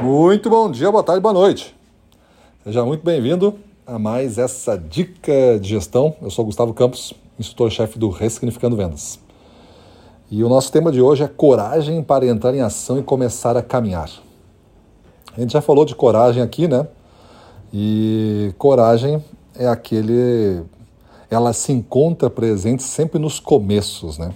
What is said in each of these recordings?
Muito bom dia, boa tarde, boa noite. Seja muito bem-vindo a mais essa dica de gestão. Eu sou Gustavo Campos, instrutor-chefe do Ressignificando Vendas. E o nosso tema de hoje é coragem para entrar em ação e começar a caminhar. A gente já falou de coragem aqui, né? E coragem é aquele. Ela se encontra presente sempre nos começos, né?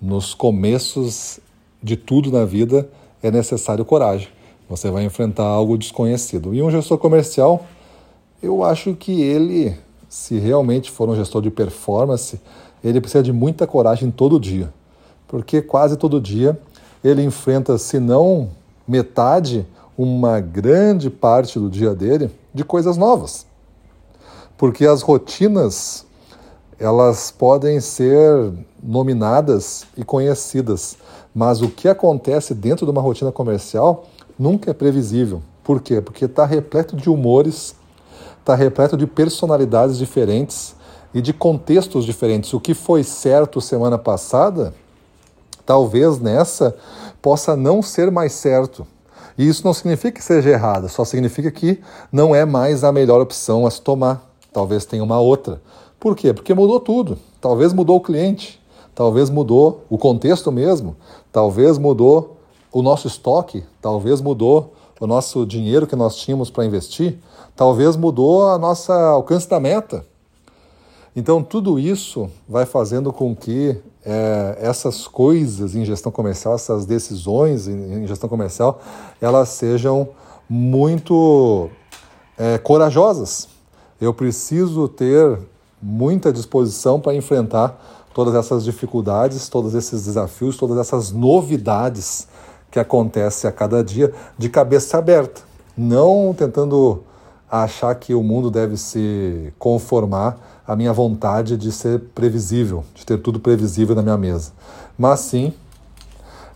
Nos começos de tudo na vida é necessário coragem. Você vai enfrentar algo desconhecido. E um gestor comercial, eu acho que ele, se realmente for um gestor de performance, ele precisa de muita coragem todo dia. Porque quase todo dia ele enfrenta, se não metade, uma grande parte do dia dele de coisas novas. Porque as rotinas, elas podem ser nominadas e conhecidas, mas o que acontece dentro de uma rotina comercial nunca é previsível. Por quê? Porque está repleto de humores, está repleto de personalidades diferentes e de contextos diferentes. O que foi certo semana passada, talvez nessa possa não ser mais certo. E isso não significa que seja errado, só significa que não é mais a melhor opção a se tomar. Talvez tenha uma outra. Por quê? Porque mudou tudo. Talvez mudou o cliente, talvez mudou o contexto mesmo, talvez mudou o nosso estoque, talvez mudou o nosso dinheiro que nós tínhamos para investir, talvez mudou a nossa alcance da meta. Então, tudo isso vai fazendo com que é, essas coisas em gestão comercial, essas decisões em, gestão comercial, elas sejam muito é, corajosas. Eu preciso ter muita disposição para enfrentar todas essas dificuldades, todos esses desafios, todas essas novidades que acontece a cada dia de cabeça aberta, não tentando achar que o mundo deve se conformar à minha vontade de ser previsível, de ter tudo previsível na minha mesa, mas sim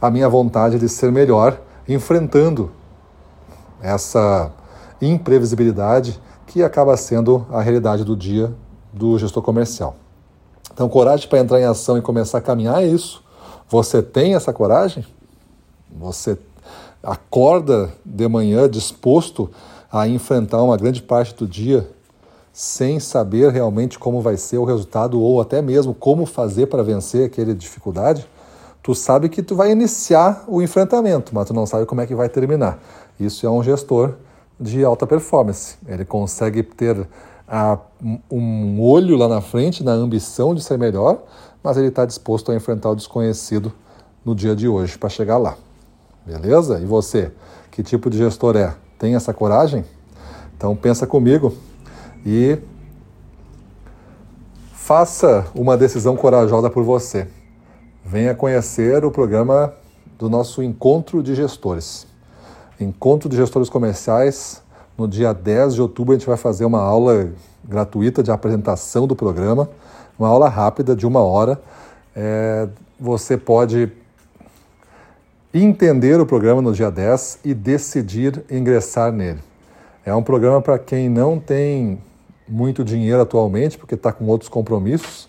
a minha vontade de ser melhor enfrentando essa imprevisibilidade que acaba sendo a realidade do dia do gestor comercial. Então, coragem para entrar em ação e começar a caminhar é isso. Você tem essa coragem? Você acorda de manhã disposto a enfrentar uma grande parte do dia sem saber realmente como vai ser o resultado ou até mesmo como fazer para vencer aquela dificuldade, tu sabe que tu vai iniciar o enfrentamento, mas tu não sabe como é que vai terminar. Isso é um gestor de alta performance. Ele consegue ter a, um olho lá na frente, na ambição de ser melhor, mas ele está disposto a enfrentar o desconhecido no dia de hoje para chegar lá. Beleza? E você, que tipo de gestor é? Tem essa coragem? Então pensa comigo e faça uma decisão corajosa por você. Venha conhecer o programa do nosso encontro de gestores. Encontro de gestores comerciais. No dia 10 de outubro a gente vai fazer uma aula gratuita de apresentação do programa, uma aula rápida de uma hora. É, você pode entender o programa no dia 10 e decidir ingressar nele. É um programa para quem não tem muito dinheiro atualmente, porque está com outros compromissos,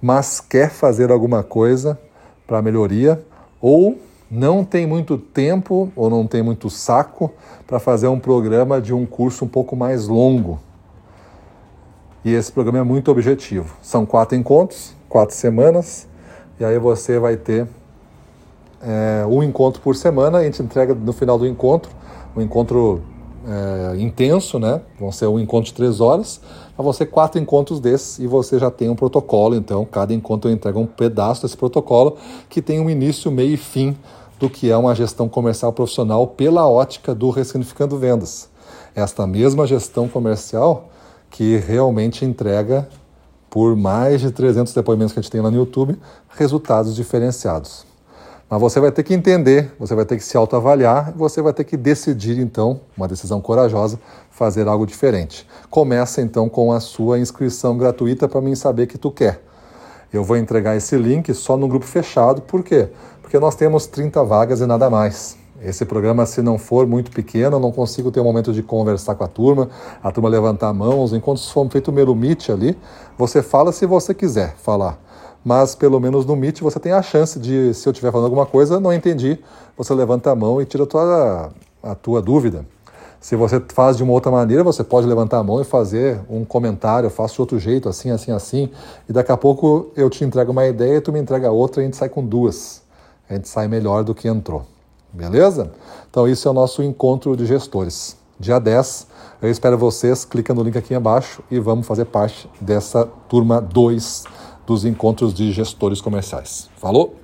mas quer fazer alguma coisa para melhoria, ou não tem muito tempo ou não tem muito saco para fazer um programa de um curso um pouco mais longo. E esse programa é muito objetivo. São quatro encontros, quatro semanas, e aí você vai ter é, um encontro por semana, a gente entrega no final do encontro, um encontro é, intenso, né? Vão ser um encontro de três horas, mas vão ser quatro encontros desses e você já tem um protocolo, então cada encontro entrega um pedaço desse protocolo que tem um início, meio e fim do que é uma gestão comercial profissional pela ótica do Ressignificando Vendas. Esta mesma gestão comercial que realmente entrega, por mais de 300 depoimentos que a gente tem lá no YouTube, resultados diferenciados. Mas você vai ter que entender, você vai ter que se autoavaliar, você vai ter que decidir então, uma decisão corajosa, fazer algo diferente. Começa então com a sua inscrição gratuita para mim saber que tu quer. Eu vou entregar esse link só no grupo fechado, por quê? Porque nós temos 30 vagas e nada mais. Esse programa, se não for muito pequeno, eu não consigo ter um momento de conversar com a turma, a turma levantar a mão. Os encontros foram feitos no meet ali. Você fala se você quiser falar mas pelo menos no Meet você tem a chance de, se eu estiver falando alguma coisa, não entendi, você levanta a mão e tira a tua, a tua dúvida. Se você faz de uma outra maneira, você pode levantar a mão e fazer um comentário, eu faço de outro jeito, assim, assim, assim, e daqui a pouco eu te entrego uma ideia, tu me entrega outra e a gente sai com duas. A gente sai melhor do que entrou. Beleza? Então, isso é o nosso encontro de gestores. Dia 10, eu espero vocês, clica no link aqui abaixo e vamos fazer parte dessa turma 2 dos encontros de gestores comerciais. Falou?